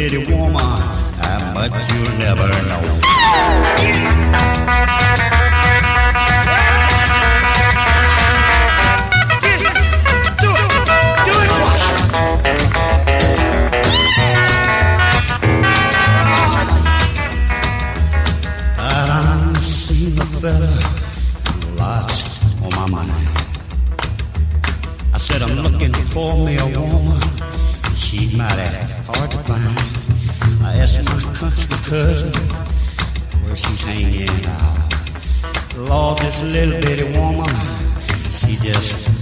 bitty woman, how much you'll never know. Little bitty woman, she just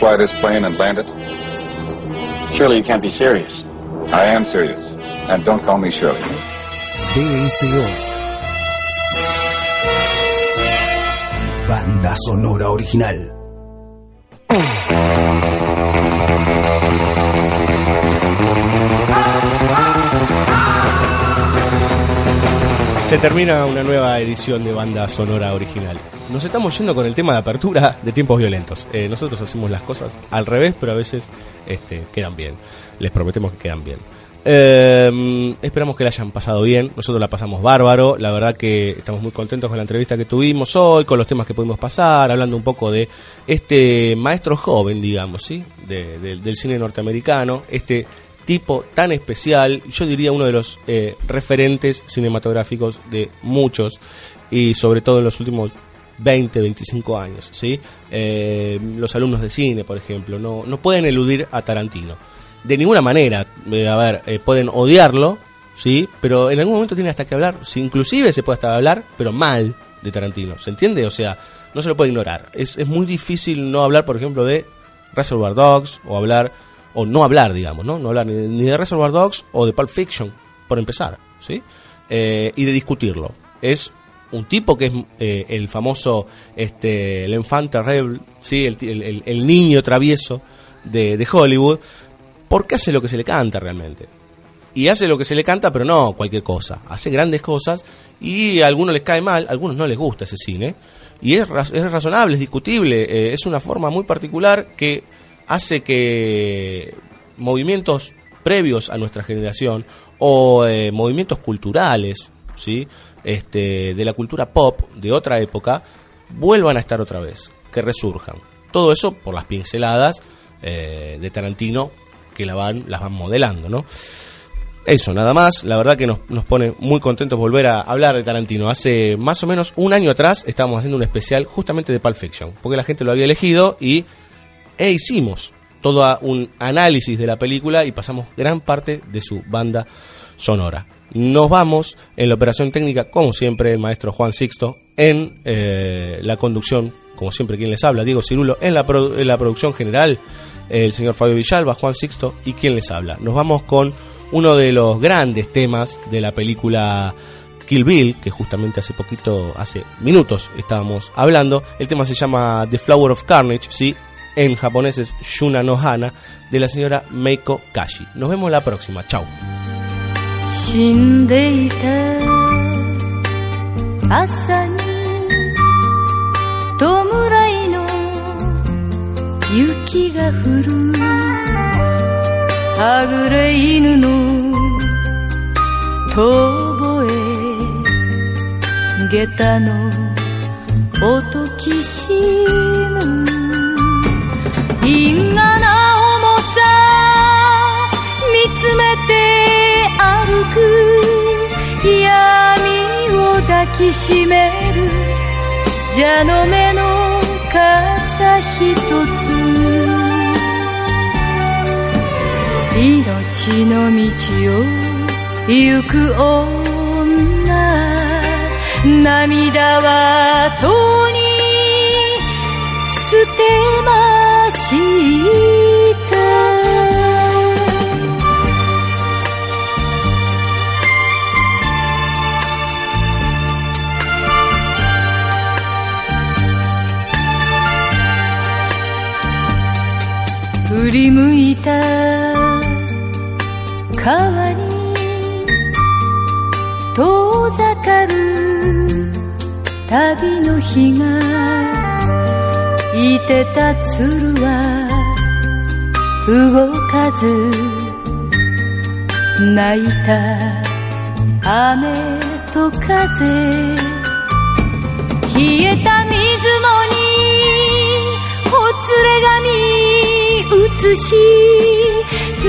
fly this plane and land it? Surely you can't be serious. I am serious. And don't call me Shirley. DCO. Banda sonora original. Se termina una nueva edición de Banda Sonora Original nos estamos yendo con el tema de apertura de tiempos violentos. Eh, nosotros hacemos las cosas al revés, pero a veces este, quedan bien. Les prometemos que quedan bien. Em, esperamos que la hayan pasado bien. Nosotros la pasamos bárbaro. La verdad que estamos muy contentos con la entrevista que tuvimos hoy, con los temas que pudimos pasar, hablando un poco de este maestro joven, digamos, ¿sí? Del cine norteamericano, este tipo tan especial, yo diría uno de los eh, referentes cinematográficos de muchos y sobre todo en los últimos 20, 25 años, ¿sí? Eh, los alumnos de cine, por ejemplo, no, no pueden eludir a Tarantino. De ninguna manera, eh, a ver, eh, pueden odiarlo, ¿sí? Pero en algún momento tiene hasta que hablar, si inclusive se puede hasta hablar, pero mal de Tarantino, ¿se entiende? O sea, no se lo puede ignorar. Es, es muy difícil no hablar, por ejemplo, de Reservoir Dogs o hablar, o no hablar, digamos, ¿no? No hablar ni de, ni de Reservoir Dogs o de Pulp Fiction, por empezar, ¿sí? Y de discutirlo. Es un tipo que es eh, el famoso, este, el infante rebel, ¿sí? El, el- niño travieso de, de Hollywood, porque hace lo que se le canta realmente. Y hace lo que se le canta, pero no cualquier cosa. Hace grandes cosas y a algunos les cae mal, a algunos no les gusta ese cine. Y es, es razonable, es discutible, eh, es una forma muy particular que hace que movimientos previos a nuestra generación o eh, movimientos culturales, ¿sí? Este, de la cultura pop de otra época, vuelvan a estar otra vez, que resurjan. Todo eso por las pinceladas eh, de Tarantino que la van, las van modelando, ¿no? Eso, nada más. La verdad que nos, nos pone muy contentos volver a hablar de Tarantino. Hace más o menos un año atrás estábamos haciendo un especial justamente de Pulp Fiction, porque la gente lo había elegido y e hicimos todo un análisis de la película y pasamos gran parte de su banda sonora. Nos vamos en la operación técnica, como siempre, el maestro Juan Sixto, en eh, la conducción, como siempre, quien les habla, Diego Cirulo, en la, producción general, el señor Fabio Villalba, Juan Sixto y quien les habla. Nos vamos con uno de los grandes temas de la película Kill Bill, que justamente hace poquito, hace minutos estábamos hablando. El tema se llama The Flower of Carnage, ¿sí? En japonés es Yuna no Hana, de la señora Meiko Kashi. Nos vemos la próxima. Chao. 死んでいた。朝に弔いの雪が降る。はぐれ犬の遠吠え。下駄の音きしむ。因果なく。闇を抱きしめる。蛇の目の傘ひとつ。命の道を行く女。涙はとに捨てました振り向いた。川に遠ざかる旅の日がいてた鶴は動かず泣いた雨と風。冷えた水面にほつれ髪映し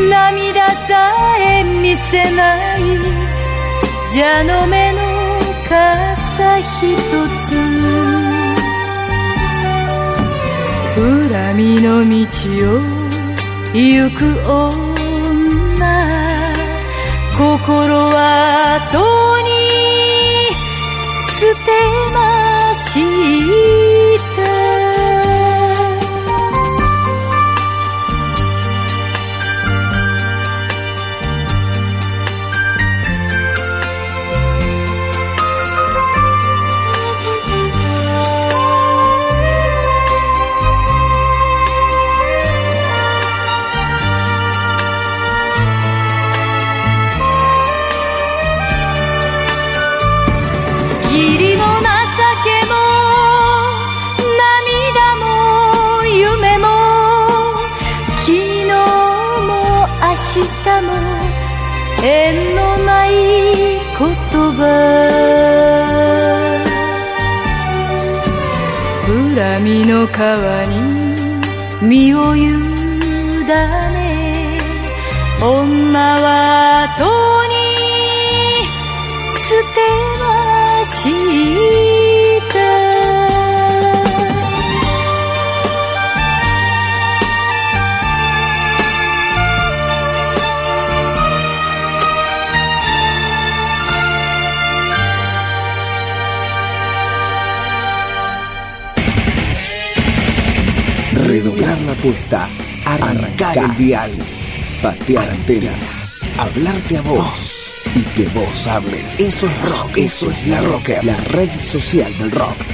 涙さえ見せない蛇の目の傘ひとつ。恨みの道を行く女心はとに捨てました恨みの川に身を委ね女は後に捨て la apuesta, arrancar el dial, patear antenas, hablarte a vos y que vos hables. Eso es rock, eso es la rocker, la red social del rock.